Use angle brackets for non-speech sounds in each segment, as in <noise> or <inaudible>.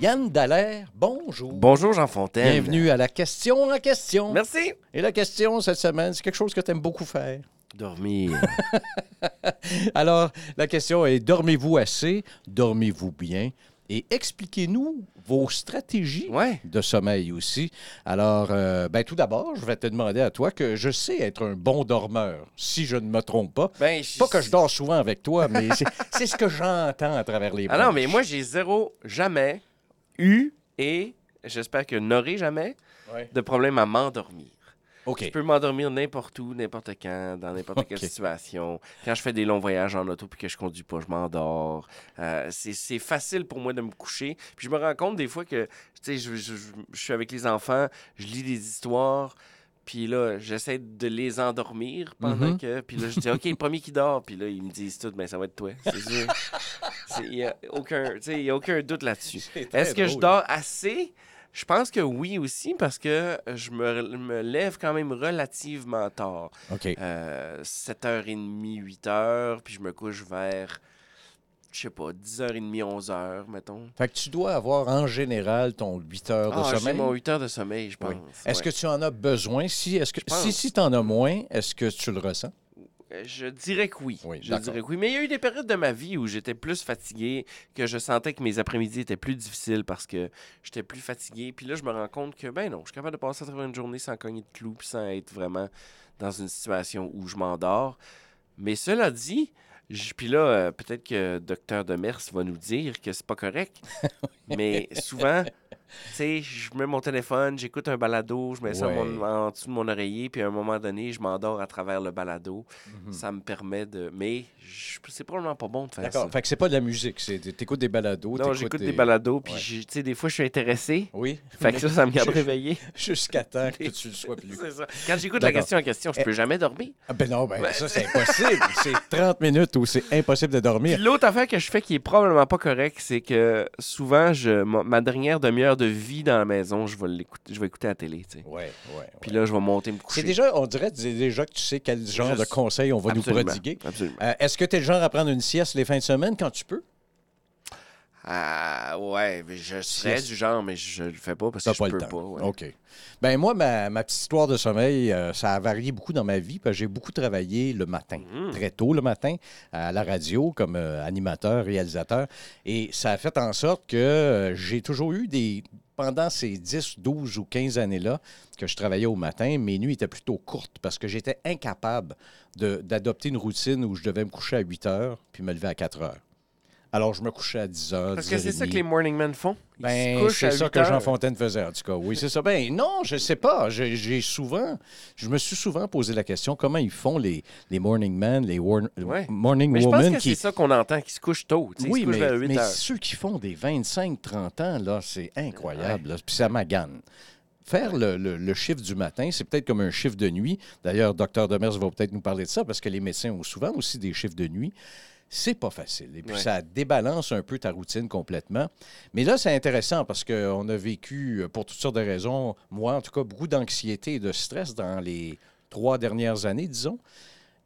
Yann Dallaire, bonjour. Bonjour Jean Fontaine. Bienvenue à la question en question. Merci. Et la question cette semaine, c'est quelque chose que tu aimes beaucoup faire. Dormir. <laughs> Alors, la question est dormez-vous assez? Dormez-vous bien? Et expliquez-nous vos stratégies Ouais. de sommeil aussi. Alors, euh, ben, tout d'abord, je vais te demander à toi que je sais être un bon dormeur, si je ne me trompe pas. Ben, Pas que je dors souvent avec toi, mais c'est- ce que j'entends à travers les Ah non, branches. mais moi, j'ai zéro, jamais eu et j'espère que n'aurai jamais Ouais. de problème à m'endormir. Je peux m'endormir n'importe où, n'importe quand, dans n'importe quelle situation. Quand je fais des longs voyages en auto puis que je conduis pas, je m'endors. Euh, c'est c'est facile pour moi de me coucher. Puis je me rends compte des fois que, tu sais, je, je- je- je suis avec les enfants, je lis des histoires. Puis là, j'essaie de les endormir pendant Mhm. que. Puis là, je dis, OK, le premier qui dort. Puis là, ils me disent tout, ben ça va être toi. C'est sûr. <laughs> Il n'y a, aucun- a doute là-dessus. Est-ce que je dors assez? Je pense que oui aussi, parce que je me, me lève quand même relativement tard. OK. Euh, 7h30, 8h, puis je me couche vers, je sais pas, 10h30, 11h, mettons. Fait que tu dois avoir en général ton 8 heures de Ah, sommeil. mon 8 heures de sommeil, je pense. Oui. Est-ce ouais. que tu en as besoin? Si, est-ce que, si, si tu en as moins, est-ce que tu le ressens? Je dirais que oui. Oui, je dirais que oui. Mais il y a eu des périodes de ma vie où j'étais plus fatigué, que je sentais que mes après-midi étaient plus difficiles parce que j'étais plus fatigué. Puis là, je me rends compte que, ben non, je suis capable de passer à travers une journée sans cogner de clous puis sans être vraiment dans une situation où je m'endors. Mais cela dit, puis là, euh, peut-être que Docteur Demers va nous dire que c'est pas correct. <laughs> mais souvent, tu sais, je mets mon téléphone, j'écoute un balado, je mets ça Ouais. mon- en dessous de mon oreiller, puis à un moment donné, je m'endors à travers le balado. Mhm. Ça me permet de. Mais c'est probablement pas bon de faire ça. D'accord. Fait que c'est pas de la musique, c'est t'écoutes des balados. Non, j'écoute des... balados, puis Ouais. tu sais, des fois, je suis intéressé. Oui. Fait que ça, ça me garde <laughs> réveillé. Jusqu'à temps que <laughs> tu le sois plus. C'est ça. Quand j'écoute la question en question, je peux jamais dormir. Ah ben non, ben ça c'est <laughs> impossible. c'est 30 minutes où c'est impossible de dormir. l'autre affaire que je fais qui est probablement pas correct, c'est que souvent, je, ma, dernière demi-heure de vie dans la maison, je vais l'écouter, je vais écouter la télé, tu sais. Ouais, ouais. Puis là, je vais monter me coucher. C'est déjà, on dirait déjà que tu sais quel genre de conseils on va Absolument, nous prodiguer. Absolument. Euh, Est-ce que tu es le genre à prendre une sieste les fins de semaine quand tu peux? Ah, ouais, je serais du genre, mais je le fais pas parce que je pas peux le temps. pas. ouais. OK. Ben moi, ma, ma petite histoire de sommeil, euh, ça a varié beaucoup dans ma vie parce que j'ai beaucoup travaillé le matin, Mhm. très tôt le matin, à la radio comme euh, animateur, réalisateur. Et ça a fait en sorte que euh, j'ai toujours eu des... Pendant ces 10, 12 ou 15 années-là que je travaillais au matin, mes nuits étaient plutôt courtes parce que j'étais incapable d'adopter une routine où je devais me coucher à 8 heures puis me lever à 4 heures. Alors, je me couchais à 10 heures. Parce que c'est 10h30. ça que les morning men font. Ils Ben, c'est ça 8 que Jean. Fontaine faisait, en tout cas. Oui, c'est ça. Ben, non, je sais pas. J'ai souvent, je me suis souvent posé la question comment ils font les, les morning men, les war- Ouais. morning Mais je pense women que qui. c'est ça qu'on entend, qu'ils se couchent tôt. Oui, mais, vers 8 mais heures. ceux qui font des 25-30 ans, là, c'est incroyable. Puis ça magane. Faire le, le- le chiffre du matin, c'est peut-être comme un chiffre de nuit. D'ailleurs, Dr. Demers va peut-être nous parler de ça parce que les médecins ont souvent aussi des chiffres de nuit. C'est pas facile. Et puis, Ouais. ça débalance un peu ta routine complètement. Mais là, c'est intéressant parce qu'on a vécu, euh, pour toutes sortes de raisons, moi, en tout cas, beaucoup d'anxiété et de stress dans les trois dernières années, disons.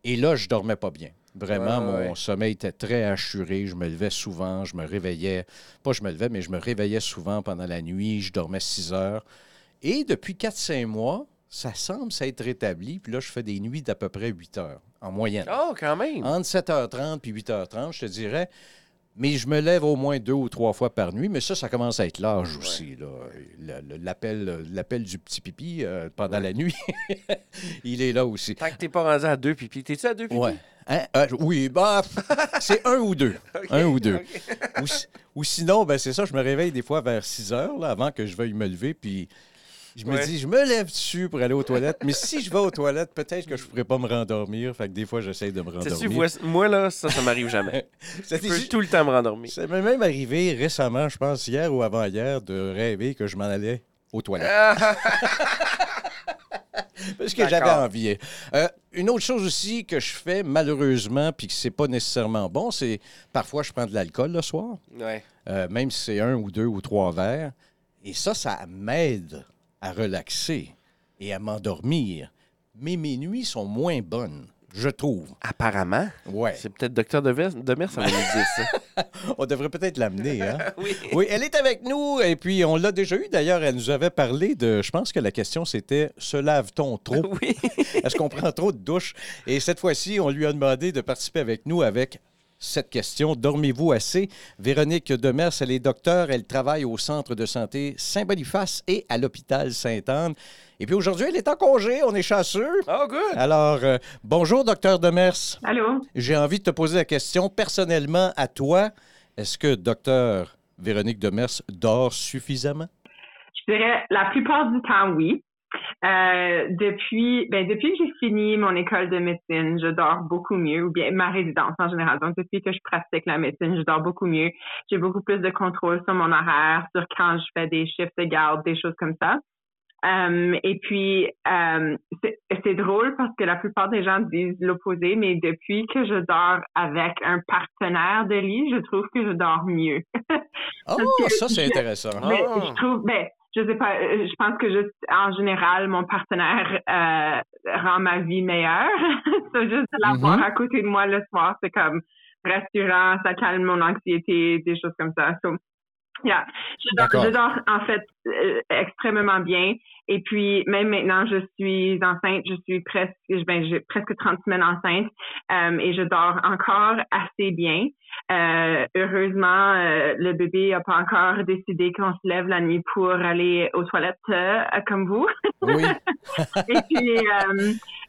Et là, je dormais pas bien. Vraiment, Ouais, ouais, mon sommeil était très assuré. Je me levais souvent, je me réveillais. Pas je me levais, mais je me réveillais souvent pendant la nuit. Je dormais 6 heures. Et depuis 4-5 mois, ça semble s'être rétabli. Puis là, je fais des nuits d'à peu près 8 heures en moyenne. Oh, quand même. Entre 7h30 puis 8h30, je te dirais. Mais je me lève au moins deux ou trois fois par nuit. Mais ça, ça commence à être l'âge aussi. L'appel l'appel du petit pipi euh, pendant la nuit, <laughs> il est là aussi. Tant que t'es pas rendu à deux pipis. T'es-tu à deux pipis? Ouais. Hein? Euh, oui, bah, <laughs> c'est un ou deux. <laughs> Un ou deux. ou sinon, ben, c'est ça, je me réveille des fois vers 6 heures là, avant que je veuille me lever. Puis je me Ouais. dis, je me lève dessus pour aller aux toilettes. mais si je vais aux toilettes, peut-être que je ne pourrais pas me rendormir. Fait que des fois, j'essaie de me rendormir. moi, là, ça, ça m'arrive jamais. <laughs> Ça Je peux tout le temps me rendormir. ça m'est même arrivé récemment, je pense hier ou avant-hier, de rêver que je m'en allais aux toilettes. <laughs> Parce que j'avais envie. Euh, une autre chose aussi que je fais, malheureusement, puis que c'est pas nécessairement bon, c'est parfois je prends de l'alcool le soir, Ouais. euh, même si c'est un ou deux ou trois verres. Et ça, ça m'aide à relaxer et à m'endormir. Mais mes nuits sont moins bonnes, je trouve. Apparemment. Ouais. C'est peut-être Docteur Demers, Demers, ça va nous dire ça. <laughs> On devrait peut-être l'amener, hein? <laughs> oui. Oui, elle est avec nous et puis on l'a déjà eu d'ailleurs. Elle nous avait parlé de. Je pense que la question c'était se lave-t-on trop? <laughs> Oui. Est-ce qu'on prend trop de douches Et cette fois-ci, on lui a demandé de participer avec nous avec cette question dormez-vous assez? Véronique Demers, elle est docteur. Elle travaille au centre de santé Saint-Boniface et à l'hôpital Sainte-Anne. Et puis aujourd'hui, elle est en congé. On est chanceux. Oh, good. Alors, euh, bonjour, docteur Demers. Allô? J'ai envie de te poser la question personnellement à toi. Est-ce que docteur Véronique Demers dort suffisamment? Je dirais la plupart du temps, oui. Euh, depuis, ben, depuis que j'ai fini mon école de médecine, je dors beaucoup mieux, ou bien ma résidence en général. Donc, depuis que je pratique la médecine, je dors beaucoup mieux. J'ai beaucoup plus de contrôle sur mon horaire, sur quand je fais des shifts de garde, des choses comme ça. Euh, et puis, euh, c'est drôle parce que la plupart des gens disent l'opposé, mais depuis que je dors avec un partenaire de lit, je trouve que je dors mieux. <laughs> Oh, ça, c'est intéressant. Mais Ah. je trouve, ben, je sais pas, euh, je pense que juste en général, mon partenaire euh, rend ma vie meilleure. <laughs> c'est juste de l'avoir Mhm. à côté de moi le soir, c'est comme rassurant, ça calme mon anxiété, des choses comme ça. So, yeah. je, je dors en fait euh, extrêmement bien. Et puis même maintenant, je suis enceinte, je suis presque, ben, j'ai presque 30 semaines enceinte euh, et je dors encore assez bien. Euh, heureusement, le bébé n'a pas encore décidé qu'on se lève la nuit pour aller aux toilettes comme vous. Oui. <laughs> <laughs> et puis,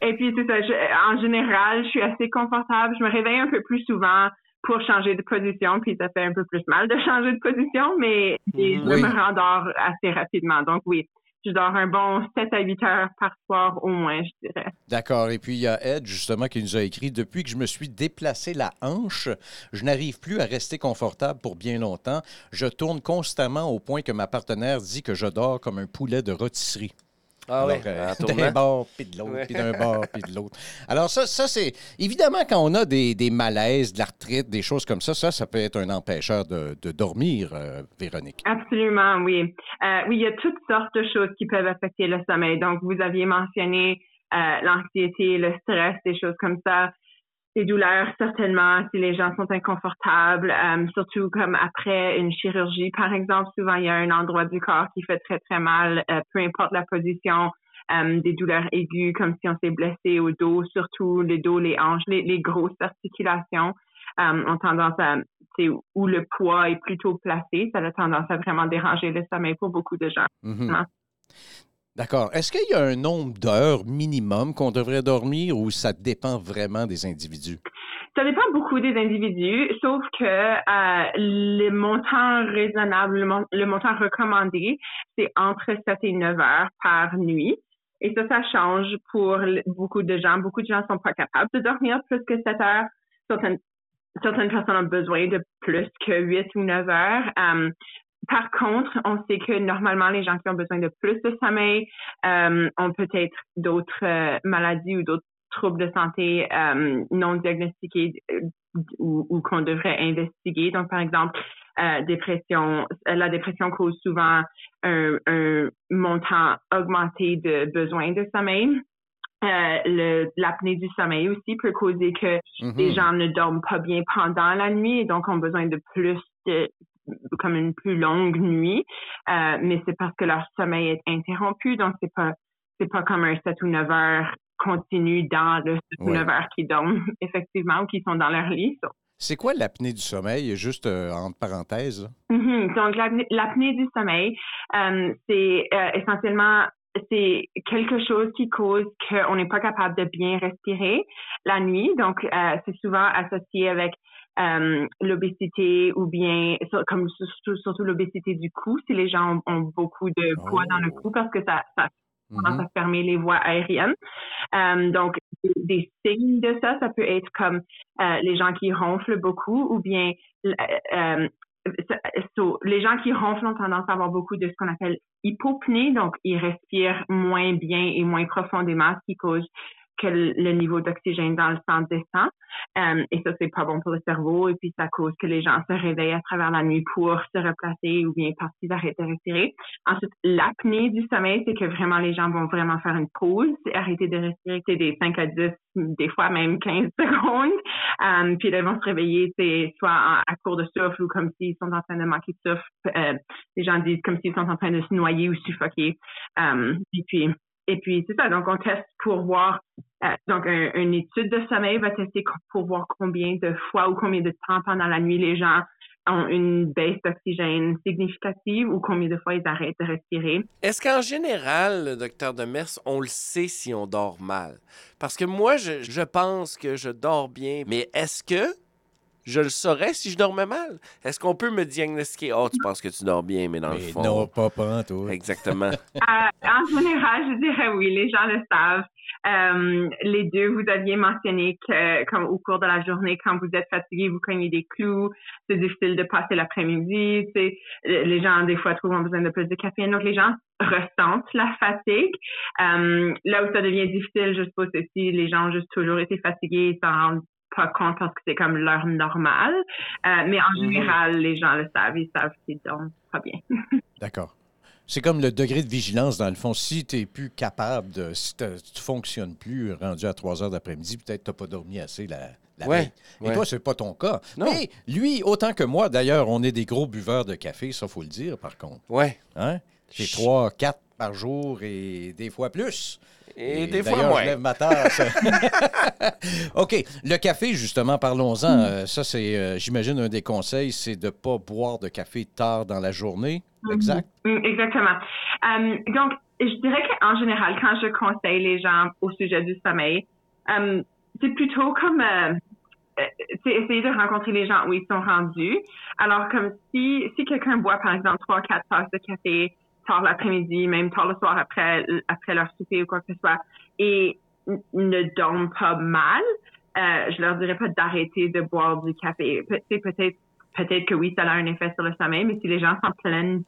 et puis c'est ça. je- en général, je suis assez confortable. Je me réveille un peu plus souvent pour changer de position, puis ça fait un peu plus mal de changer de position, mais et je me rendors assez rapidement. Donc oui, je dors un bon 7 à 8 heures par soir au moins, je dirais. D'accord. Et puis, il y a Ed, justement, qui nous a écrit Depuis que je me suis déplacé la hanche, je n'arrive plus à rester confortable pour bien longtemps. Je tourne constamment au point que ma partenaire dit que je dors comme un poulet de rôtisserie. Ah euh, en <laughs> d'un bord, puis de l'autre, Ouais. puis d'un bord, puis de l'autre. Alors, ça, ça c'est. Évidemment, quand on a des, des malaises, de l'arthrite, des choses comme ça, ça, ça peut être un empêcheur de, de dormir, euh, Véronique. Absolument, oui. Euh, oui, il y a toutes sortes de choses qui peuvent affecter le sommeil. Donc, vous aviez mentionné euh, l'anxiété, le stress, des choses comme ça. Les douleurs, certainement, si les gens sont inconfortables, euh, surtout comme après une chirurgie, par exemple, souvent il y a un endroit du corps qui fait très, très mal, euh, peu importe la position, euh, des douleurs aiguës, comme si on s'est blessé au dos, surtout les dos, les hanches, les, les grosses articulations ont tendance à, sais, où le poids est plutôt placé, ça a tendance à vraiment déranger le sommeil pour beaucoup de gens. Mhm. Ah. D'accord. Est-ce qu'il y a un nombre d'heures minimum qu'on devrait dormir ou ça dépend vraiment des individus? Ça dépend beaucoup des individus, sauf que euh, le montant raisonnable, le, mon- le montant recommandé, c'est entre 7 et 9 heures par nuit. Et ça, ça change pour beaucoup de gens. Beaucoup de gens sont pas capables de dormir plus que 7 heures. Certaines, certaines personnes ont besoin de plus que 8 ou 9 heures. Euh, par contre, on sait que normalement, les gens qui ont besoin de plus de sommeil euh, ont peut-être d'autres euh, maladies ou d'autres troubles de santé euh, non diagnostiqués euh, ou, ou qu'on devrait investiguer. Donc, par exemple, euh, dépression, la dépression cause souvent un, un montant augmenté de besoins de sommeil. Euh, le- L'apnée du sommeil aussi peut causer que Mhm. les gens ne dorment pas bien pendant la nuit et donc ont besoin de plus de comme une plus longue nuit, Euh, mais c'est parce que leur sommeil est interrompu, donc c'est pas c'est pas comme un 7 ou 9 heures continu dans le 7 ou Ouais. 9 heures qui dorment <laughs> effectivement ou qui sont dans leur lit. So, C'est quoi l'apnée du sommeil, juste euh, entre parenthèses? Mhm. Donc, l'apnée du sommeil, euh, c'est euh, essentiellement c'est quelque chose qui cause qu'on n'est pas capable de bien respirer la nuit. Donc, c'est souvent associé avec euh, l'obésité ou bien comme surtout, surtout l'obésité du cou si les gens ont, ont beaucoup de poids dans le Oh. cou parce que ça, ça tendance Mhm. à fermer les voies aériennes. Euh, donc, des, des signes de ça, ça peut être comme euh, les gens qui ronflent beaucoup ou bien euh, les gens qui ronflent ont tendance à avoir beaucoup de ce qu'on appelle hypopnée, donc ils respirent moins bien et moins profondément, ce qui cause que le niveau d'oxygène dans le sang descend. Euh, et ça, c'est pas bon pour le cerveau. Et puis, ça cause que les gens se réveillent à travers la nuit pour se replacer ou bien parce qu'ils arrêtent de respirer. Ensuite, l'apnée du sommeil, c'est que vraiment les gens vont vraiment faire une pause, arrêter de respirer, c'est des 5 à 10, des fois même 15 <laughs> secondes. Euh, puis, ils vont se réveiller, c'est soit à court de souffle ou comme s'ils sont en train de manquer de souffle. Euh, les gens disent comme s'ils sont en train de se noyer ou suffoquer. et puis, et puis, c'est ça. Donc, on teste pour voir. Euh, donc, une étude de sommeil va tester pour voir combien de fois ou combien de temps pendant la nuit les gens ont une baisse d'oxygène significative ou combien de fois ils arrêtent de respirer. Est-ce qu'en général, docteur Demers, on le sait si on dort mal? Parce que moi, je, je pense que je dors bien, mais est-ce que je le saurais si je dormais mal. Est-ce qu'on peut me diagnostiquer? Oh, tu penses que tu dors bien, mais dans le fond. Non, pas pas, toi. Exactement. <laughs> Euh, en général, je dirais oui, les gens le savent. Euh, les deux, vous aviez mentionné que, comme au cours de la journée, quand vous êtes fatigué, vous cognez des clous, c'est difficile de passer l'après-midi. Les gens, des fois, trouvent besoin de plus de café. Donc, les gens ressentent la fatigue. Euh, là où ça devient difficile, je suppose, c'est si les gens ont juste toujours été fatigués, sans pas compte parce que c'est comme l'heure normale. Euh, mais en mhm. général, les gens le savent, ils savent qu'ils dorment pas bien. <laughs> D'accord. C'est comme le degré de vigilance, dans le fond. Si tu n'es plus capable de. Si tu ne fonctionnes plus rendu à 3 heures d'après-midi, peut-être que tu n'as pas dormi assez la, la veille. Et toi, ce n'est pas ton cas. Mais lui, autant que moi, d'ailleurs, on est des gros buveurs de café, ça, faut le dire, par contre. Ouais. Hein? C'est 3, 4 par jour et des fois plus. Et, des fois moins. Je lève ma tasse. <laughs> OK. Le café, justement, parlons-en. Mm. Euh, ça, c'est, euh, j'imagine, un des conseils, c'est de ne pas boire de café tard dans la journée. Mm-hmm. Exact? Mm, exactement. Euh, donc, je dirais qu'en général, quand je conseille les gens au sujet du sommeil, c'est plutôt comme c'est essayer de rencontrer les gens où ils sont rendus. Alors, comme si, si quelqu'un boit, par exemple, trois, quatre tasses de café tard l'après-midi, même tard le soir après, après leur souper ou quoi que ce soit, et ne dorment pas mal, euh, je leur dirais pas d'arrêter de boire du café. peut-être, peut-être que oui, ça a un effet sur le sommeil, mais si les gens s'en plaignent,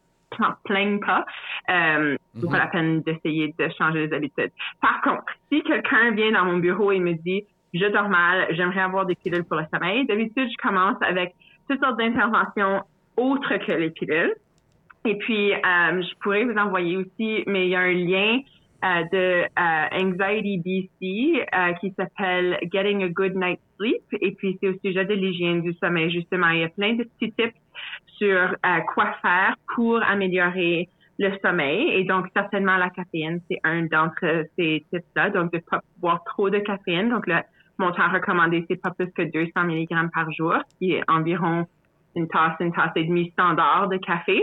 plaignent pas, euh, mm pas la peine d'essayer de changer les habitudes. Par contre, si quelqu'un vient dans mon bureau et me dit, je dors mal, j'aimerais avoir des pilules pour le sommeil, d'habitude, je commence avec toutes sortes d'interventions autres que les pilules. Et puis, euh, je pourrais vous envoyer aussi, mais il y a un lien euh, de euh, Anxiety BC qui s'appelle Getting a Good Night's Sleep. Et puis, c'est au sujet de l'hygiène du sommeil, justement. Il y a plein de petits tips sur quoi faire pour améliorer le sommeil. Et donc, certainement, la caféine, c'est un d'entre ces tips-là. Donc, de ne pas boire trop de caféine. Donc, le montant recommandé, c'est pas plus que 200 mg par jour, qui est environ une tasse, une tasse et demie standard de café.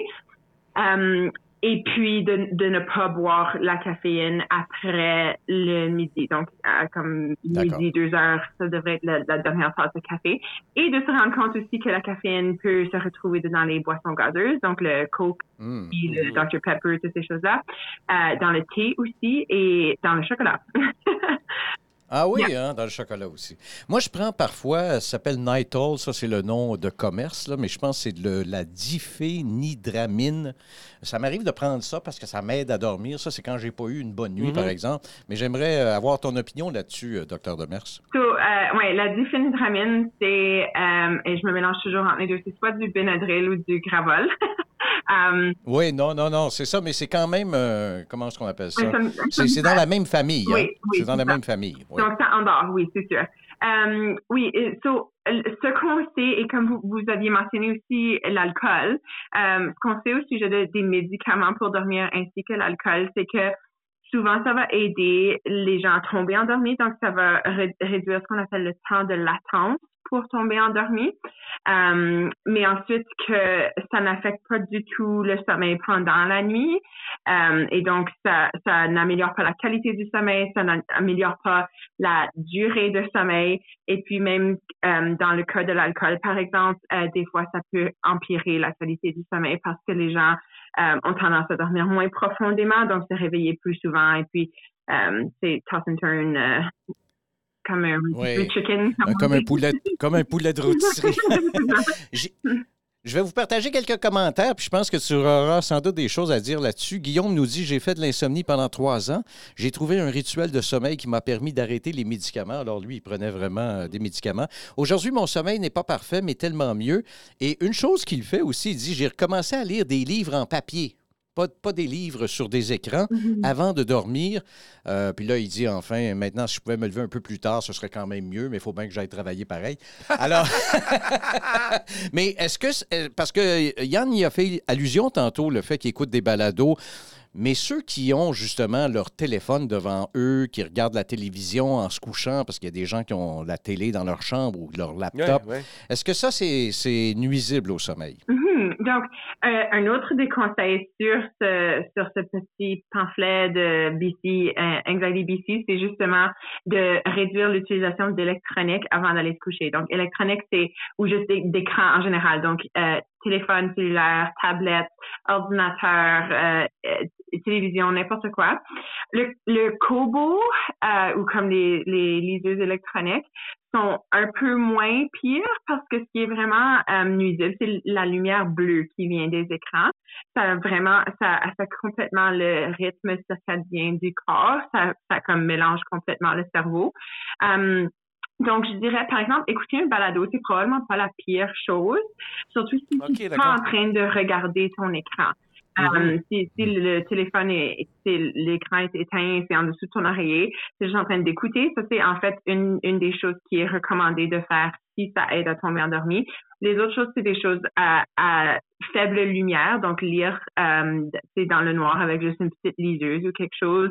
Euh, et puis de, de, ne pas boire la caféine après le midi. Donc, comme midi, deux heures, ça devrait être la, dernière tasse de café. Et de se rendre compte aussi que la caféine peut se retrouver dans les boissons gazeuses, donc le Coke, mm. le Dr Pepper, toutes ces choses-là, euh, dans le thé aussi et dans le chocolat. <laughs> Ah oui, hein, dans le chocolat aussi. Moi, je prends parfois, ça s'appelle Nitol, ça c'est le nom de commerce, là, mais je pense que c'est de la diphénidramine. Ça m'arrive de prendre ça parce que ça m'aide à dormir. Ça, c'est quand j'ai pas eu une bonne nuit, par mm-hmm. exemple. Mais j'aimerais euh, avoir ton opinion là-dessus, euh, docteur Demers. So, euh, oui, la diphénidramine, c'est, et je me mélange toujours entre les deux, c'est soit du Benadryl ou du Gravol. <laughs> Um, oui, non, non, non, c'est ça, mais c'est quand même, euh, comment est-ce qu'on appelle ça? C'est dans la même famille. Oui, hein? oui c'est dans la même famille. Donc, ça endort, oui, c'est sûr. Um, oui, so, ce qu'on sait, et comme vous, vous aviez mentionné aussi l'alcool, um, ce qu'on sait au sujet des médicaments pour dormir ainsi que l'alcool, c'est que souvent, ça va aider les gens à tomber endormis, donc ça va réduire ce qu'on appelle le temps de latence pour tomber endormi. Euh, mais ensuite que ça n'affecte pas du tout le sommeil pendant la nuit. Euh, et donc, ça, ça n'améliore pas la qualité du sommeil, ça n'améliore pas la durée de sommeil. Et puis même euh, dans le cas de l'alcool, par exemple, euh, des fois, ça peut empirer la qualité du sommeil parce que les gens ont tendance à dormir moins profondément, donc se réveiller plus souvent. Et puis, c'est toss and turn comme un chicken. Comme, un poulet, comme un poulet de <laughs> rôtisserie. Je vais vous partager quelques commentaires, puis je pense que tu auras sans doute des choses à dire là-dessus. Guillaume nous dit J'ai fait de l'insomnie pendant trois ans. J'ai trouvé un rituel de sommeil qui m'a permis d'arrêter les médicaments. Alors, lui, il prenait vraiment euh, des médicaments. Aujourd'hui, mon sommeil n'est pas parfait, mais tellement mieux. Et une chose qu'il fait aussi, il dit J'ai recommencé à lire des livres en papier. Pas, pas, des livres sur des écrans Mhm. avant de dormir. Euh, puis là, il dit enfin, maintenant, si je pouvais me lever un peu plus tard, ce serait quand même mieux, mais il faut bien que j'aille travailler pareil. Alors, <laughs> mais est-ce que, c'est- euh, parce que Yann y a fait allusion tantôt, le fait qu'il écoute des balados, mais ceux qui ont justement leur téléphone devant eux, qui regardent la télévision en se couchant, parce qu'il y a des gens qui ont la télé dans leur chambre ou leur laptop, Ouais, ouais. est-ce que ça, c'est c'est nuisible au sommeil? Mhm. Donc, euh, un autre des conseils sur ce, sur ce petit pamphlet de BC, euh, Anxiety BC, c'est justement de réduire l'utilisation d'électronique avant d'aller se coucher. Donc, électronique, c'est, ou juste d'écran en général. Donc, euh, téléphone cellulaire, tablette, ordinateur, euh, euh, télévision, n'importe quoi. Le, le Kobo, euh, ou comme les, les liseuses électroniques, sont un peu moins pires parce que ce qui est vraiment euh, nuisible, c'est la lumière bleue qui vient des écrans. Ça vraiment, ça affecte complètement le rythme circadien du corps. Ça, ça comme mélange complètement le cerveau. Euh, donc, je dirais, par exemple, écouter un balado, c'est probablement pas la pire chose, surtout si Ok, tu es en train de regarder ton écran. Euh, si, si le téléphone est, si l'écran est éteint, c'est en dessous de ton oreiller, c'est juste en train d'écouter. Ça, c'est en fait une, une des choses qui est recommandée de faire si ça aide à tomber endormi. Les autres choses, c'est des choses à, à faible lumière, donc lire euh, c'est dans le noir avec juste une petite liseuse ou quelque chose,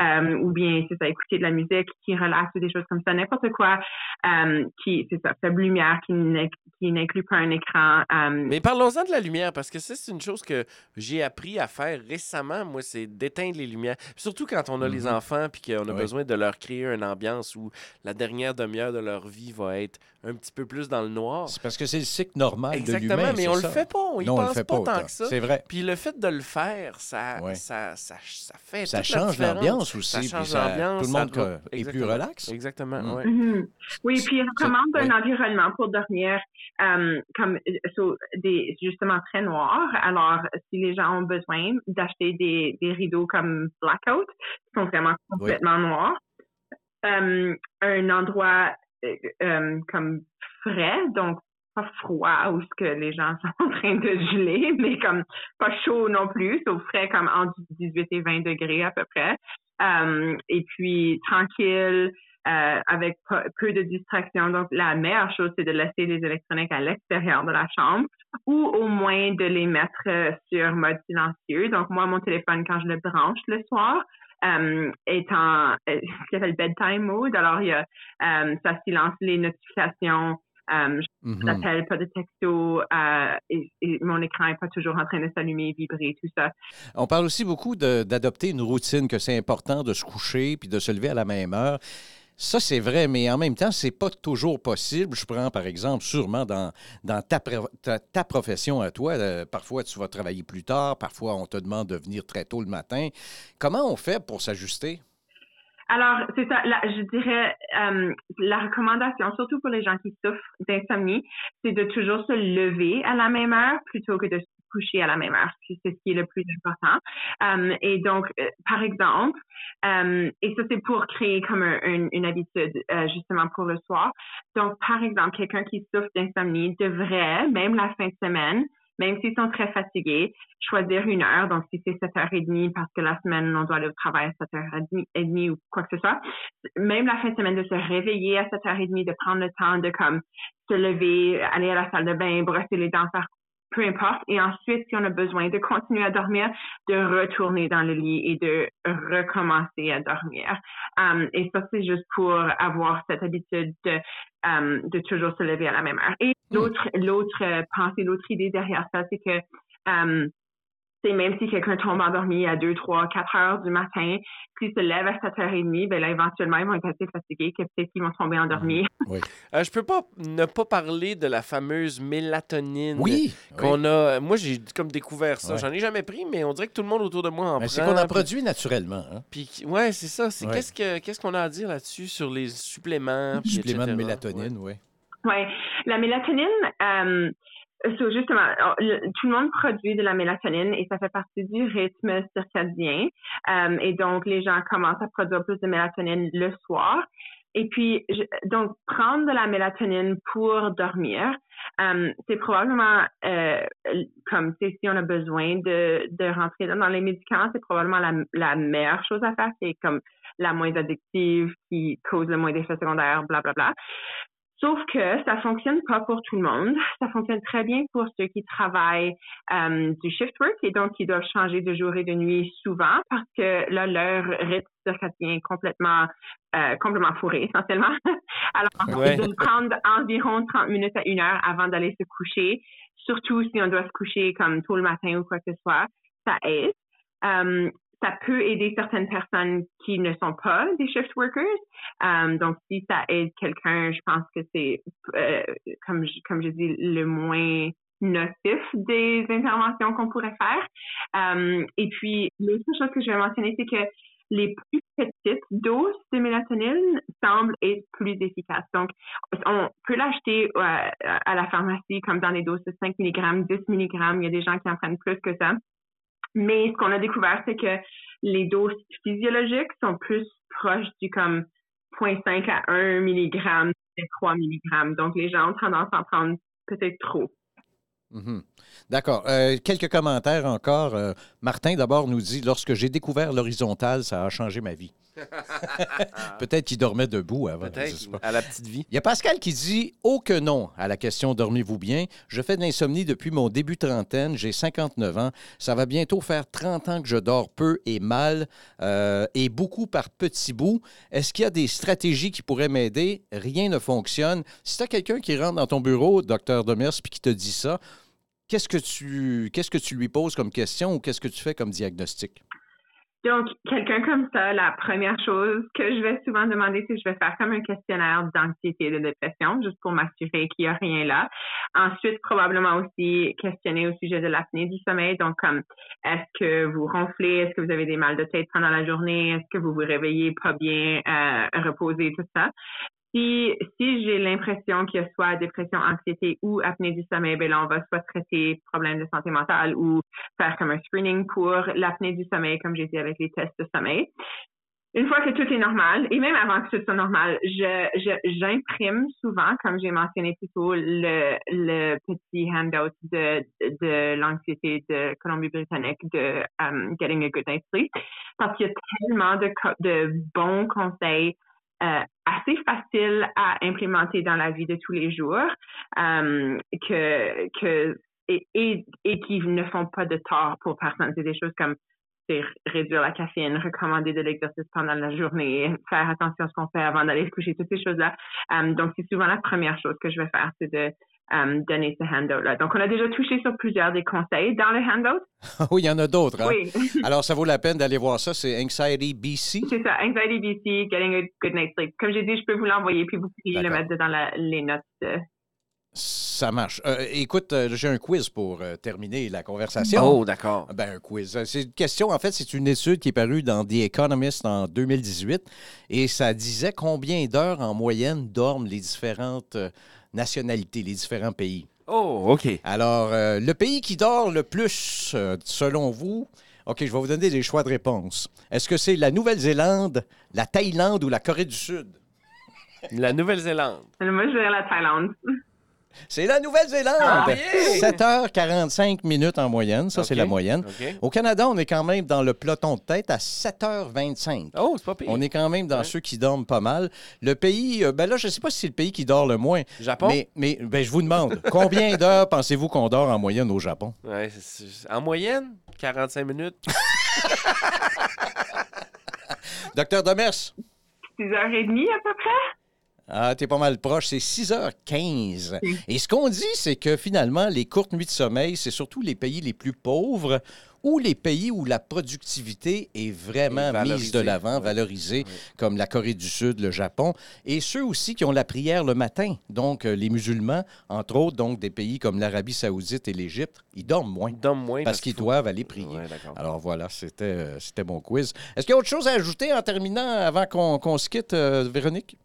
euh, ou bien c'est ça, écouter de la musique qui relaxe ou des choses comme ça, n'importe quoi euh, qui, c'est ça, faible lumière, qui n'inc- qui n'inclut pas un écran. euh, Mais parlons-en de la lumière, parce que ça, c'est une chose que j'ai appris à faire récemment. Moi, c'est d'éteindre les lumières. Surtout quand on a les Mhm. enfants puis qu'on a Oui. besoin de leur créer une ambiance où la dernière demi-heure de leur vie va être un petit peu plus dans le noir. C'est parce que c'est cycle normal de Exactement, l'humain. mais c'est on ça. le fait pas. On y non, on le pense fait pas, pas, tant que ça. C'est vrai. Puis le fait de le faire, ça, Ouais. ça, ça, ça fait Ça toute change l'ambiance aussi. Ça puis change ça- l'ambiance. Tout le monde doit- est plus Exactement. relax. Exactement, Mm. ouais. Mhm. Oui, puis il recommande un environnement pour dormir euh, comme euh, so, des justement très noir. Alors, si les gens ont besoin d'acheter des, des rideaux comme blackout, qui sont vraiment complètement noirs, euh, un endroit euh, euh, comme frais, donc pas froid où ce que les gens <laughs> sont en train de geler, mais comme pas chaud non plus, au frais comme entre 18 et 20 degrés à peu près. Euh, et puis tranquille, euh, avec peu, peu de distractions. Donc, la meilleure chose, c'est de laisser les électroniques à l'extérieur de la chambre ou au moins de les mettre euh, sur mode silencieux. Donc, moi, mon téléphone, quand je le branche le soir, euh, est en euh, ce qu'on appelle bedtime mode. Alors, il y a, euh, ça silence les notifications. Euh, je n'appelle pas de texto euh, et, et mon écran n'est pas toujours en train de s'allumer, vibrer, tout ça. On parle aussi beaucoup d'adopter une routine, que c'est important de se coucher puis de se lever à la même heure. Ça, c'est vrai, mais en même temps, c'est pas toujours possible. Je prends, par exemple, sûrement dans, dans ta, pro- ta, ta profession à toi, euh, parfois tu vas travailler plus tard, parfois on te demande de venir très tôt le matin. Comment on fait pour s'ajuster? Alors, c'est ça, là, je dirais, euh, la recommandation, surtout pour les gens qui souffrent d'insomnie, c'est de toujours se lever à la même heure plutôt que de se coucher à la même heure. Puis C'est ce qui est le plus important. Euh, et donc, euh, par exemple, euh, et ça, c'est pour créer comme un- une habitude, euh, justement, pour le soir. Donc, par exemple, quelqu'un qui souffre d'insomnie devrait, même la fin de semaine, même s'ils sont très fatigués, choisir une heure. Donc, si c'est 7h30 parce que la semaine, on doit aller au travail à 7h30 ou quoi que ce soit, même la fin de semaine, de se réveiller à 7h30, de prendre le temps de comme se lever, aller à la salle de bain, brosser les dents, faire peu importe. Et ensuite, si on a besoin de continuer à dormir, de retourner dans le lit et de recommencer à dormir. Um, et ça, c'est juste pour avoir cette habitude de, um, de toujours se lever à la même heure. Et l'autre, l'autre euh, pensée, l'autre idée derrière ça, c'est que um, c'est même si quelqu'un tombe endormi à 2, 3, 4 heures du matin, s'il se lève à 7h30, ben là, éventuellement, ils vont être assez fatigués que peut-être qu'ils vont tomber endormis. <laughs> Oui. Euh, je peux pas ne pas parler de la fameuse mélatonine. Oui. Qu'on a. Moi, j'ai comme découvert ça. Ouais. J'en ai jamais pris, mais on dirait que tout le monde autour de moi en Mais prend. c'est qu'on en puis- produit naturellement. hein. Puis, ouais, c'est ça. C'est Ouais. qu'est-ce que qu'est-ce qu'on a à dire là-dessus sur les suppléments, puis Supplément de mélatonine, oui. Ouais, la mélatonine, euh, So, justement, tout le monde produit de la mélatonine et ça fait partie du rythme circadien. Euh, et donc, les gens commencent à produire plus de mélatonine le soir. Et puis, donc, prendre de la mélatonine pour dormir, euh, c'est probablement euh, comme si on a besoin de, de rentrer dans les médicaments, c'est probablement la, la meilleure chose à faire. C'est comme la moins addictive, qui cause le moins d'effets secondaires, bla bla bla. Sauf que ça fonctionne pas pour tout le monde. Ça fonctionne très bien pour ceux qui travaillent euh, du shift work et donc qui doivent changer de jour et de nuit souvent parce que là, leur rythme circadien est complètement, euh, complètement fourré essentiellement. <laughs> Alors, Ouais. de le prendre environ 30 minutes à une heure avant d'aller se coucher, surtout si on doit se coucher comme tôt le matin ou quoi que ce soit, ça aide. Euh, ça peut aider certaines personnes qui ne sont pas des shift workers. Euh, donc, si ça aide quelqu'un, je pense que c'est, euh, comme, je- comme je dis, le moins nocif des interventions qu'on pourrait faire. Euh, et puis, l'autre chose que je vais mentionner, c'est que les plus petites doses de mélatonine semblent être plus efficaces. Donc, on peut l'acheter euh, à la pharmacie comme dans des doses de 5 mg, 10 mg. Il y a des gens qui en prennent plus que ça. Mais ce qu'on a découvert, c'est que les doses physiologiques sont plus proches du comme 0.5 à 1 mg et 3 mg. Donc, les gens ont tendance à en prendre peut-être trop. Mhm. D'accord. Euh, quelques commentaires encore. Euh, Martin, d'abord, nous dit Lorsque j'ai découvert l'horizontale, ça a changé ma vie. <laughs> Peut-être qu'il dormait debout avant. Peut-être à la petite vie. Il y a Pascal qui dit Oh que non à la question Dormez-vous bien? Je fais de l'insomnie depuis mon début trentaine. J'ai 59 ans. Ça va bientôt faire 30 ans que je dors peu et mal euh, et beaucoup par petits bouts. Est-ce qu'il y a des stratégies qui pourraient m'aider? Rien ne fonctionne. Si tu as quelqu'un qui rentre dans ton bureau, docteur Demers, puis qui te dit ça, qu'est-ce que tu qu'est-ce que tu lui poses comme question ou qu'est-ce que tu fais comme diagnostic Donc, quelqu'un comme ça, la première chose que je vais souvent demander, c'est je vais faire comme un questionnaire d'anxiété et de dépression, juste pour m'assurer qu'il n'y a rien là. Ensuite, probablement aussi questionner au sujet de l'apnée du sommeil. Donc, comme, est-ce que vous ronflez? Est-ce que vous avez des mal de tête pendant la journée? Est-ce que vous vous réveillez pas bien, euh, reposé, tout ça? Si, j'ai l'impression qu'il y a soit dépression, anxiété ou apnée du sommeil, ben là, on va soit traiter problème de santé mentale ou faire comme un screening pour l'apnée du sommeil, comme j'ai dit avec les tests de sommeil. Une fois que tout est normal, et même avant que tout soit normal, je, j'imprime souvent, comme j'ai mentionné plus tôt, le, le petit handout de, de l'anxiété de Colombie-Britannique de um, Getting a Good Night's Sleep, parce qu'il y a tellement de, de bons conseils euh, assez faciles à implémenter dans la vie de tous les jours euh, que, que et, et, et qui ne font pas de tort pour personne. C'est des choses comme réduire la caféine, recommander de l'exercice pendant la journée, faire attention à ce qu'on fait avant d'aller se coucher, toutes ces choses-là. Um, donc, c'est souvent la première chose que je vais faire, c'est de um, donner ce handout-là. Donc, on a déjà touché sur plusieurs des conseils dans le handout. <laughs> oui, il y en a d'autres. hein? Oui, <laughs> Alors, ça vaut la peine d'aller voir ça. C'est Anxiety BC. c'est ça. Anxiety BC, Getting a Good Night's Sleep. Comme j'ai dit, je peux vous l'envoyer, puis vous pouvez le mettre dans la- les notes. de- Ça marche. Euh, écoute, euh, j'ai un quiz pour euh, terminer la conversation. Oh, d'accord. Ben, un quiz. Euh, C'est une question, en fait, c'est une étude qui est parue dans The Economist en 2018 et ça disait combien d'heures en moyenne dorment les différentes euh, nationalités, les différents pays. Oh, OK. Alors, euh, le pays qui dort le plus, euh, selon vous, OK, je vais vous donner des choix de réponse. Est-ce que c'est la Nouvelle-Zélande, la Thaïlande ou la Corée du Sud? La Nouvelle-Zélande. Moi, je dirais la Thaïlande. C'est la Nouvelle-Zélande! Ah, yeah! 7h45 minutes en moyenne, ça c'est la moyenne. Au Canada, on est quand même dans le peloton de tête à 7h25. Oh, c'est pas pire. On est quand même dans Ouais. ceux qui dorment pas mal. Le pays, euh, ben là, je ne sais pas si c'est le pays qui dort le moins, Japon? mais, mais ben, je vous demande, <laughs> combien d'heures pensez-vous qu'on dort en moyenne au Japon? Ouais, en moyenne, 45 minutes. <laughs> Docteur Demers? 6h30 à peu près. Ah, t'es pas mal proche, c'est 6h15. Et ce qu'on dit, c'est que finalement, les courtes nuits de sommeil, c'est surtout les pays les plus pauvres ou les pays où la productivité est vraiment mise de l'avant, Ouais. valorisée, Ouais. comme la Corée du Sud, le Japon, et ceux aussi qui ont la prière le matin. Donc, euh, les musulmans, entre autres, donc des pays comme l'Arabie saoudite et l'Égypte, ils dorment moins Ils dorment moins. parce qu'ils faut- doivent aller prier. Ouais. Alors voilà, c'était euh, c'était mon quiz. Est-ce qu'il y a autre chose à ajouter en terminant avant qu'on qu'on se quitte, euh, Véronique?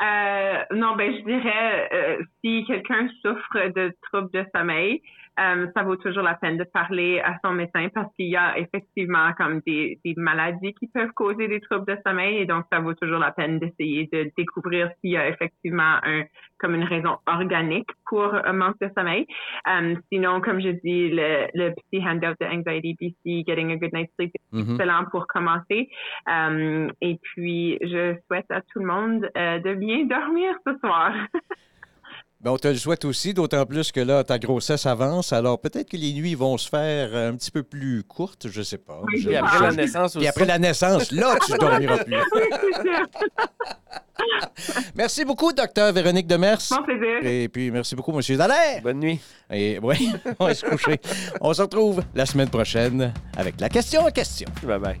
Euh, non, ben je dirais euh, si quelqu'un souffre de troubles de sommeil, euh, ça vaut toujours la peine de parler à son médecin parce qu'il y a effectivement comme des, des, maladies qui peuvent causer des troubles de sommeil et donc ça vaut toujours la peine d'essayer de découvrir s'il y a effectivement un comme une raison organique pour un manque de sommeil. Euh, sinon, comme je dis, le, le petit handout de Anxiety BC, Getting a Good Night's Sleep, Mhm. excellent pour commencer. Euh, et puis, je souhaite à tout le monde euh, de bien dormir ce soir. <laughs> Ben, on te le souhaite aussi, d'autant plus que là, ta grossesse avance. Alors, peut-être que les nuits vont se faire un petit peu plus courtes, je sais pas. Oui, Je- Puis après la naissance aussi. Puis après la naissance, là, tu <laughs> dormiras plus. Merci beaucoup, docteur Véronique Demers. Bon plaisir. Et puis, merci beaucoup, monsieur Dallaire. Bonne nuit. Et oui, <laughs> on va se coucher. On se retrouve la semaine prochaine avec la question en question. Bye bye.